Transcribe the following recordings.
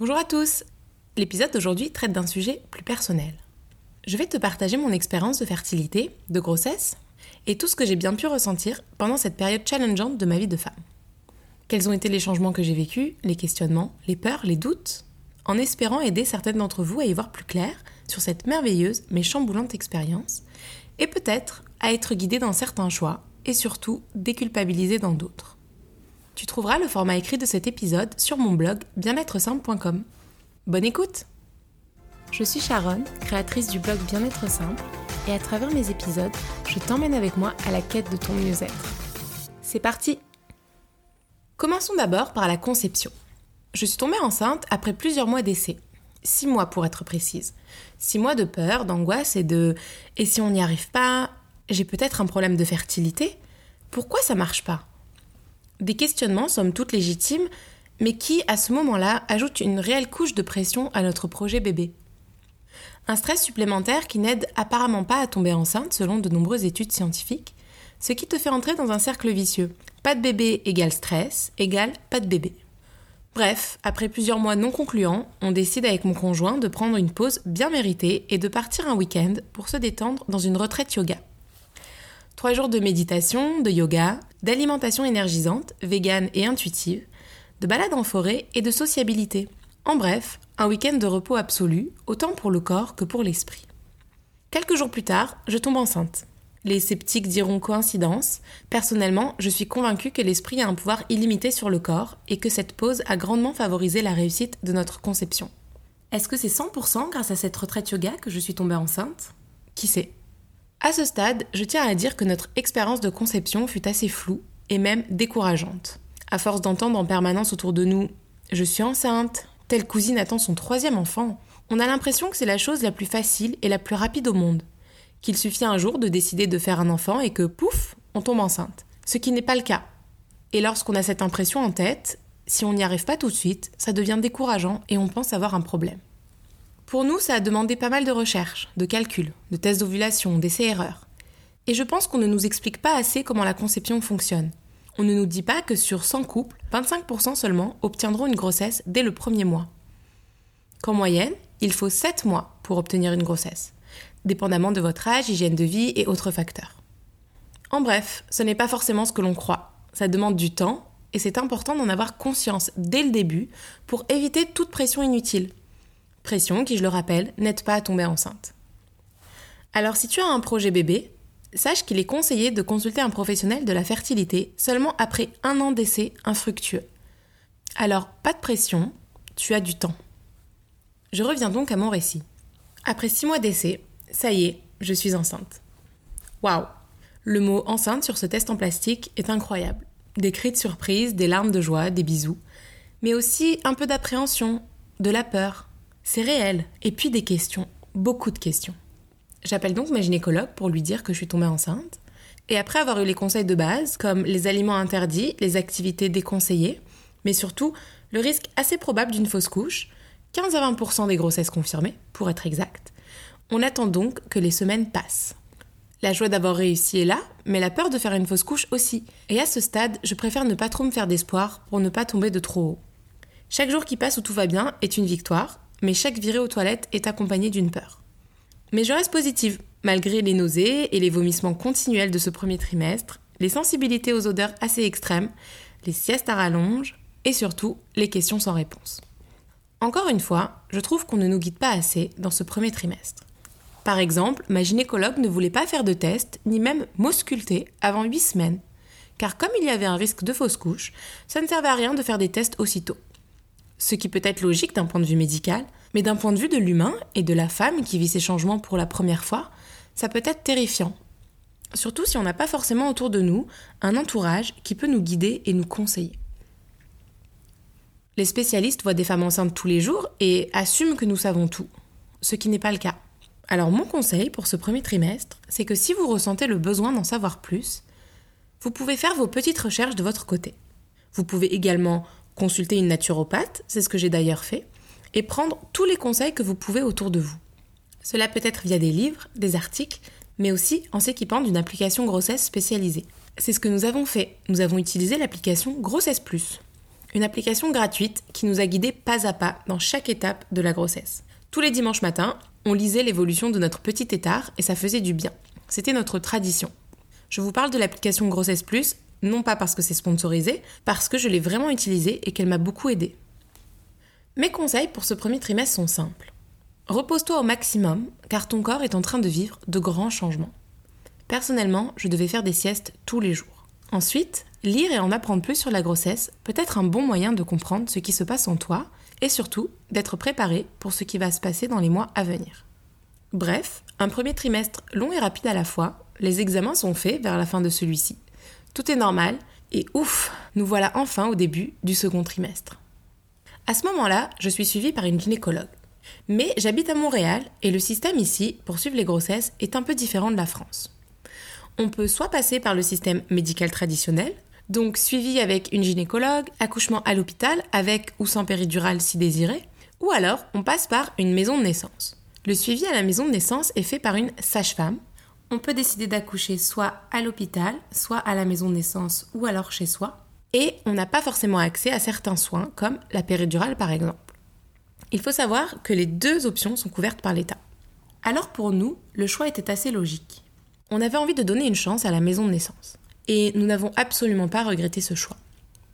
Bonjour à tous L'épisode d'aujourd'hui traite d'un sujet plus personnel. Je vais te partager mon expérience de fertilité, de grossesse, et tout ce que j'ai bien pu ressentir pendant cette période challengeante de ma vie de femme. Quels ont été les changements que j'ai vécus, les questionnements, les peurs, les doutes, en espérant aider certaines d'entre vous à y voir plus clair sur cette merveilleuse mais chamboulante expérience, et peut-être à être guidée dans certains choix, et surtout déculpabilisée dans d'autres. Tu trouveras le format écrit de cet épisode sur mon blog bien-être-simple.com. Bonne écoute Je suis Sharon, créatrice du blog Bien-être Simple, et à travers mes épisodes, je t'emmène avec moi à la quête de ton mieux-être. C'est parti Commençons d'abord par la conception. Je suis tombée enceinte après plusieurs mois d'essai. Six mois pour être précise. Six mois de peur, d'angoisse et de et si on n'y arrive pas, j'ai peut-être un problème de fertilité? Pourquoi ça marche pas? Des questionnements, somme toute légitimes, mais qui, à ce moment-là, ajoutent une réelle couche de pression à notre projet bébé. Un stress supplémentaire qui n'aide apparemment pas à tomber enceinte selon de nombreuses études scientifiques, ce qui te fait entrer dans un cercle vicieux. Pas de bébé égale stress, égale pas de bébé. Bref, après plusieurs mois non concluants, on décide avec mon conjoint de prendre une pause bien méritée et de partir un week-end pour se détendre dans une retraite yoga. Trois jours de méditation, de yoga, d'alimentation énergisante, végane et intuitive, de balade en forêt et de sociabilité. En bref, un week-end de repos absolu, autant pour le corps que pour l'esprit. Quelques jours plus tard, je tombe enceinte. Les sceptiques diront coïncidence. Personnellement, je suis convaincue que l'esprit a un pouvoir illimité sur le corps et que cette pause a grandement favorisé la réussite de notre conception. Est-ce que c'est 100% grâce à cette retraite yoga que je suis tombée enceinte? Qui sait? À ce stade, je tiens à dire que notre expérience de conception fut assez floue et même décourageante. À force d'entendre en permanence autour de nous Je suis enceinte, telle cousine attend son troisième enfant, on a l'impression que c'est la chose la plus facile et la plus rapide au monde. Qu'il suffit un jour de décider de faire un enfant et que pouf, on tombe enceinte. Ce qui n'est pas le cas. Et lorsqu'on a cette impression en tête, si on n'y arrive pas tout de suite, ça devient décourageant et on pense avoir un problème. Pour nous, ça a demandé pas mal de recherches, de calculs, de tests d'ovulation, d'essais-erreurs. Et je pense qu'on ne nous explique pas assez comment la conception fonctionne. On ne nous dit pas que sur 100 couples, 25% seulement obtiendront une grossesse dès le premier mois. Qu'en moyenne, il faut 7 mois pour obtenir une grossesse, dépendamment de votre âge, hygiène de vie et autres facteurs. En bref, ce n'est pas forcément ce que l'on croit. Ça demande du temps et c'est important d'en avoir conscience dès le début pour éviter toute pression inutile Qui, je le rappelle, n'aide pas à tomber enceinte. Alors si tu as un projet bébé, sache qu'il est conseillé de consulter un professionnel de la fertilité seulement après un an d'essai infructueux. Alors pas de pression, tu as du temps. Je reviens donc à mon récit. Après six mois d'essai, ça y est, je suis enceinte. Waouh Le mot enceinte sur ce test en plastique est incroyable. Des cris de surprise, des larmes de joie, des bisous, mais aussi un peu d'appréhension, de la peur, c'est réel. Et puis des questions, beaucoup de questions. J'appelle donc ma gynécologue pour lui dire que je suis tombée enceinte. Et après avoir eu les conseils de base, comme les aliments interdits, les activités déconseillées, mais surtout le risque assez probable d'une fausse couche, 15 à 20% des grossesses confirmées, pour être exact, on attend donc que les semaines passent. La joie d'avoir réussi est là, mais la peur de faire une fausse couche aussi. Et à ce stade, je préfère ne pas trop me faire d'espoir pour ne pas tomber de trop haut. Chaque jour qui passe où tout va bien est une victoire, mais chaque virée aux toilettes est accompagnée d'une peur. Mais je reste positive, malgré les nausées et les vomissements continuels de ce premier trimestre, les sensibilités aux odeurs assez extrêmes, les siestes à rallonge et surtout les questions sans réponse. Encore une fois, je trouve qu'on ne nous guide pas assez dans ce premier trimestre. Par exemple, ma gynécologue ne voulait pas faire de test, ni même m'ausculter avant 8 semaines, car comme il y avait un risque de fausse couche, ça ne servait à rien de faire des tests aussitôt ce qui peut être logique d'un point de vue médical, mais d'un point de vue de l'humain et de la femme qui vit ces changements pour la première fois, ça peut être terrifiant. Surtout si on n'a pas forcément autour de nous un entourage qui peut nous guider et nous conseiller. Les spécialistes voient des femmes enceintes tous les jours et assument que nous savons tout, ce qui n'est pas le cas. Alors mon conseil pour ce premier trimestre, c'est que si vous ressentez le besoin d'en savoir plus, vous pouvez faire vos petites recherches de votre côté. Vous pouvez également consulter une naturopathe, c'est ce que j'ai d'ailleurs fait, et prendre tous les conseils que vous pouvez autour de vous. Cela peut être via des livres, des articles, mais aussi en s'équipant d'une application grossesse spécialisée. C'est ce que nous avons fait. Nous avons utilisé l'application Grossesse Plus. une application gratuite qui nous a guidés pas à pas dans chaque étape de la grossesse. Tous les dimanches matins, on lisait l'évolution de notre petit étard et ça faisait du bien. C'était notre tradition. Je vous parle de l'application Grossesse Plus, non pas parce que c'est sponsorisé, parce que je l'ai vraiment utilisée et qu'elle m'a beaucoup aidée. Mes conseils pour ce premier trimestre sont simples. Repose-toi au maximum, car ton corps est en train de vivre de grands changements. Personnellement, je devais faire des siestes tous les jours. Ensuite, lire et en apprendre plus sur la grossesse peut être un bon moyen de comprendre ce qui se passe en toi et surtout d'être préparé pour ce qui va se passer dans les mois à venir. Bref, un premier trimestre long et rapide à la fois, les examens sont faits vers la fin de celui-ci. Tout est normal et ouf, nous voilà enfin au début du second trimestre. À ce moment-là, je suis suivie par une gynécologue. Mais j'habite à Montréal et le système ici, pour suivre les grossesses, est un peu différent de la France. On peut soit passer par le système médical traditionnel, donc suivi avec une gynécologue, accouchement à l'hôpital avec ou sans péridurale si désiré, ou alors on passe par une maison de naissance. Le suivi à la maison de naissance est fait par une sage-femme. On peut décider d'accoucher soit à l'hôpital, soit à la maison de naissance ou alors chez soi. Et on n'a pas forcément accès à certains soins comme la péridurale par exemple. Il faut savoir que les deux options sont couvertes par l'État. Alors pour nous, le choix était assez logique. On avait envie de donner une chance à la maison de naissance. Et nous n'avons absolument pas regretté ce choix.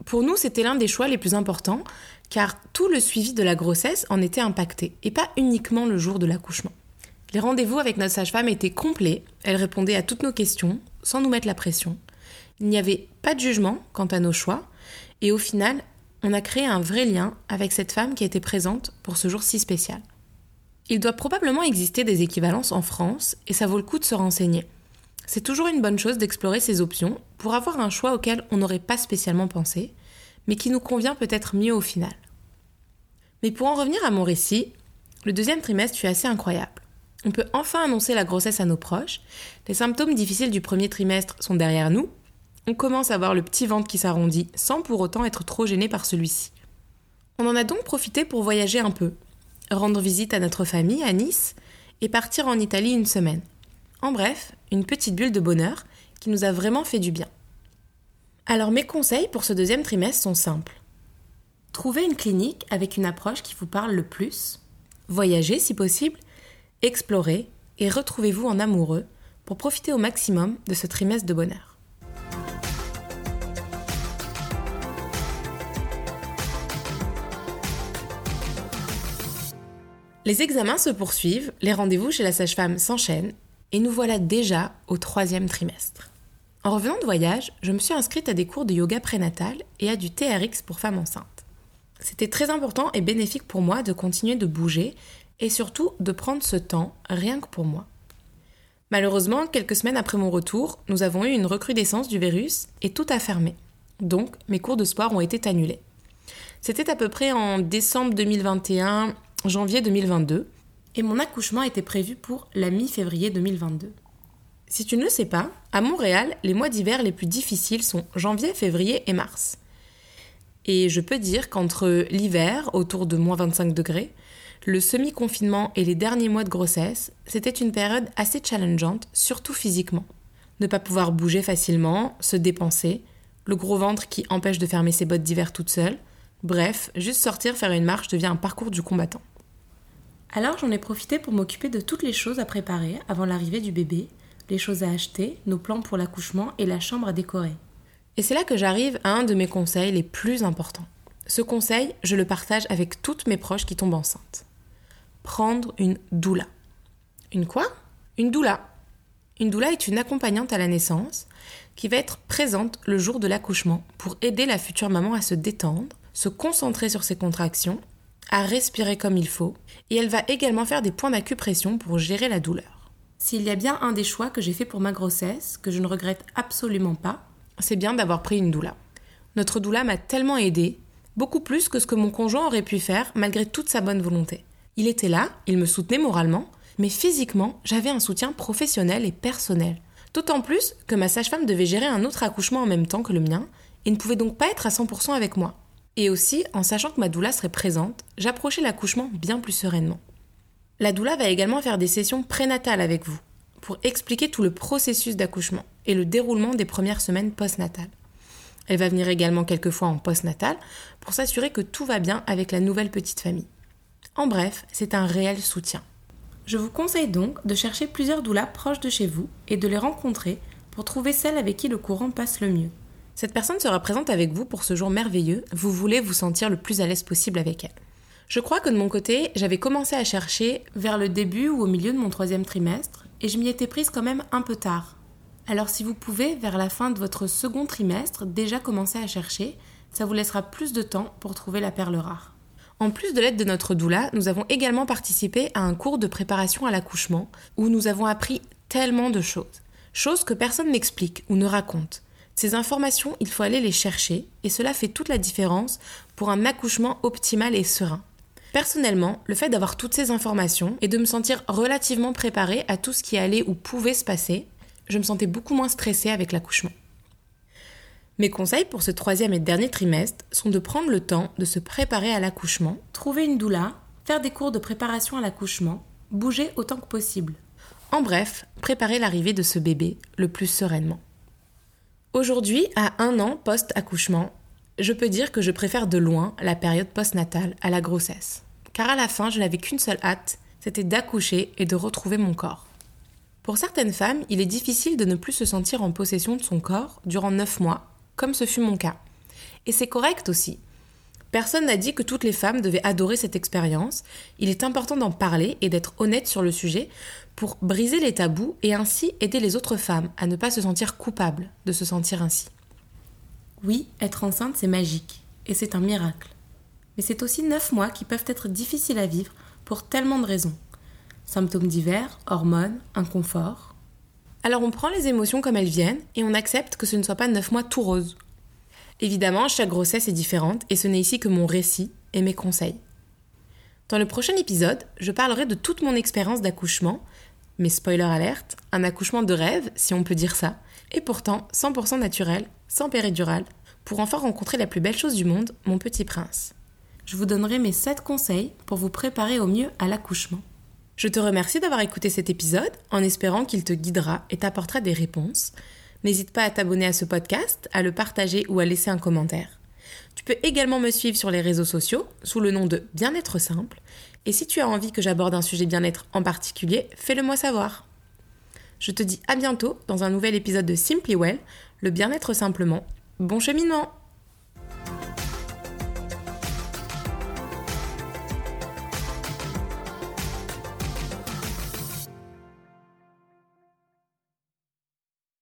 Pour nous, c'était l'un des choix les plus importants car tout le suivi de la grossesse en était impacté, et pas uniquement le jour de l'accouchement. Les rendez-vous avec notre sage-femme étaient complets, elle répondait à toutes nos questions, sans nous mettre la pression. Il n'y avait pas de jugement quant à nos choix, et au final, on a créé un vrai lien avec cette femme qui était présente pour ce jour si spécial. Il doit probablement exister des équivalences en France, et ça vaut le coup de se renseigner. C'est toujours une bonne chose d'explorer ces options pour avoir un choix auquel on n'aurait pas spécialement pensé, mais qui nous convient peut-être mieux au final. Mais pour en revenir à mon récit, le deuxième trimestre fut assez incroyable. On peut enfin annoncer la grossesse à nos proches, les symptômes difficiles du premier trimestre sont derrière nous, on commence à voir le petit ventre qui s'arrondit sans pour autant être trop gêné par celui-ci. On en a donc profité pour voyager un peu, rendre visite à notre famille à Nice et partir en Italie une semaine. En bref, une petite bulle de bonheur qui nous a vraiment fait du bien. Alors mes conseils pour ce deuxième trimestre sont simples. Trouvez une clinique avec une approche qui vous parle le plus. Voyagez si possible, explorez et retrouvez-vous en amoureux pour profiter au maximum de ce trimestre de bonheur. Les examens se poursuivent, les rendez-vous chez la sage-femme s'enchaînent et nous voilà déjà au troisième trimestre. En revenant de voyage, je me suis inscrite à des cours de yoga prénatal et à du TRX pour femmes enceintes. C'était très important et bénéfique pour moi de continuer de bouger et surtout de prendre ce temps rien que pour moi. Malheureusement, quelques semaines après mon retour, nous avons eu une recrudescence du virus et tout a fermé. Donc, mes cours de sport ont été annulés. C'était à peu près en décembre 2021, janvier 2022, et mon accouchement était prévu pour la mi-février 2022. Si tu ne le sais pas, à Montréal, les mois d'hiver les plus difficiles sont janvier, février et mars. Et je peux dire qu'entre l'hiver, autour de moins 25 degrés, le semi-confinement et les derniers mois de grossesse, c'était une période assez challengeante, surtout physiquement. Ne pas pouvoir bouger facilement, se dépenser, le gros ventre qui empêche de fermer ses bottes d'hiver toute seule, bref, juste sortir faire une marche devient un parcours du combattant. Alors j'en ai profité pour m'occuper de toutes les choses à préparer avant l'arrivée du bébé, les choses à acheter, nos plans pour l'accouchement et la chambre à décorer. Et c'est là que j'arrive à un de mes conseils les plus importants. Ce conseil, je le partage avec toutes mes proches qui tombent enceintes. Prendre une doula. Une quoi? Une doula. Une doula est une accompagnante à la naissance qui va être présente le jour de l'accouchement pour aider la future maman à se détendre, se concentrer sur ses contractions, à respirer comme il faut, et elle va également faire des points d'acupression pour gérer la douleur. S'il y a bien un des choix que j'ai fait pour ma grossesse, que je ne regrette absolument pas, c'est bien d'avoir pris une doula. Notre doula m'a tellement aidée, beaucoup plus que ce que mon conjoint aurait pu faire malgré toute sa bonne volonté. Il était là, il me soutenait moralement, mais physiquement, j'avais un soutien professionnel et personnel. D'autant plus que ma sage-femme devait gérer un autre accouchement en même temps que le mien et ne pouvait donc pas être à 100% avec moi. Et aussi, en sachant que ma doula serait présente, j'approchais l'accouchement bien plus sereinement. La doula va également faire des sessions prénatales avec vous pour expliquer tout le processus d'accouchement et le déroulement des premières semaines postnatales. Elle va venir également quelques fois en post-natal pour s'assurer que tout va bien avec la nouvelle petite famille. En bref, c'est un réel soutien. Je vous conseille donc de chercher plusieurs doulas proches de chez vous et de les rencontrer pour trouver celle avec qui le courant passe le mieux. Cette personne sera présente avec vous pour ce jour merveilleux, vous voulez vous sentir le plus à l'aise possible avec elle. Je crois que de mon côté, j'avais commencé à chercher vers le début ou au milieu de mon troisième trimestre, et je m'y étais prise quand même un peu tard. Alors si vous pouvez, vers la fin de votre second trimestre, déjà commencer à chercher, ça vous laissera plus de temps pour trouver la perle rare. En plus de l'aide de notre doula, nous avons également participé à un cours de préparation à l'accouchement où nous avons appris tellement de choses. Choses que personne n'explique ou ne raconte. Ces informations, il faut aller les chercher et cela fait toute la différence pour un accouchement optimal et serein. Personnellement, le fait d'avoir toutes ces informations et de me sentir relativement préparée à tout ce qui allait ou pouvait se passer, je me sentais beaucoup moins stressée avec l'accouchement. Mes conseils pour ce troisième et dernier trimestre sont de prendre le temps de se préparer à l'accouchement, trouver une doula, faire des cours de préparation à l'accouchement, bouger autant que possible. En bref, préparer l'arrivée de ce bébé le plus sereinement. Aujourd'hui, à un an post-accouchement, je peux dire que je préfère de loin la période postnatale à la grossesse. Car à la fin, je n'avais qu'une seule hâte, c'était d'accoucher et de retrouver mon corps. Pour certaines femmes, il est difficile de ne plus se sentir en possession de son corps durant 9 mois, comme ce fut mon cas. Et c'est correct aussi. Personne n'a dit que toutes les femmes devaient adorer cette expérience. Il est important d'en parler et d'être honnête sur le sujet pour briser les tabous et ainsi aider les autres femmes à ne pas se sentir coupables de se sentir ainsi. Oui, être enceinte, c'est magique et c'est un miracle. Mais c'est aussi 9 mois qui peuvent être difficiles à vivre pour tellement de raisons symptômes divers, hormones, inconfort. Alors on prend les émotions comme elles viennent et on accepte que ce ne soit pas neuf mois tout rose. Évidemment, chaque grossesse est différente et ce n'est ici que mon récit et mes conseils. Dans le prochain épisode, je parlerai de toute mon expérience d'accouchement, mais spoiler alerte, un accouchement de rêve, si on peut dire ça, et pourtant 100% naturel, sans péridurale, pour enfin rencontrer la plus belle chose du monde, mon petit prince. Je vous donnerai mes 7 conseils pour vous préparer au mieux à l'accouchement. Je te remercie d'avoir écouté cet épisode en espérant qu'il te guidera et t'apportera des réponses. N'hésite pas à t'abonner à ce podcast, à le partager ou à laisser un commentaire. Tu peux également me suivre sur les réseaux sociaux sous le nom de Bien-être simple. Et si tu as envie que j'aborde un sujet bien-être en particulier, fais-le moi savoir. Je te dis à bientôt dans un nouvel épisode de Simply Well, le bien-être simplement. Bon cheminement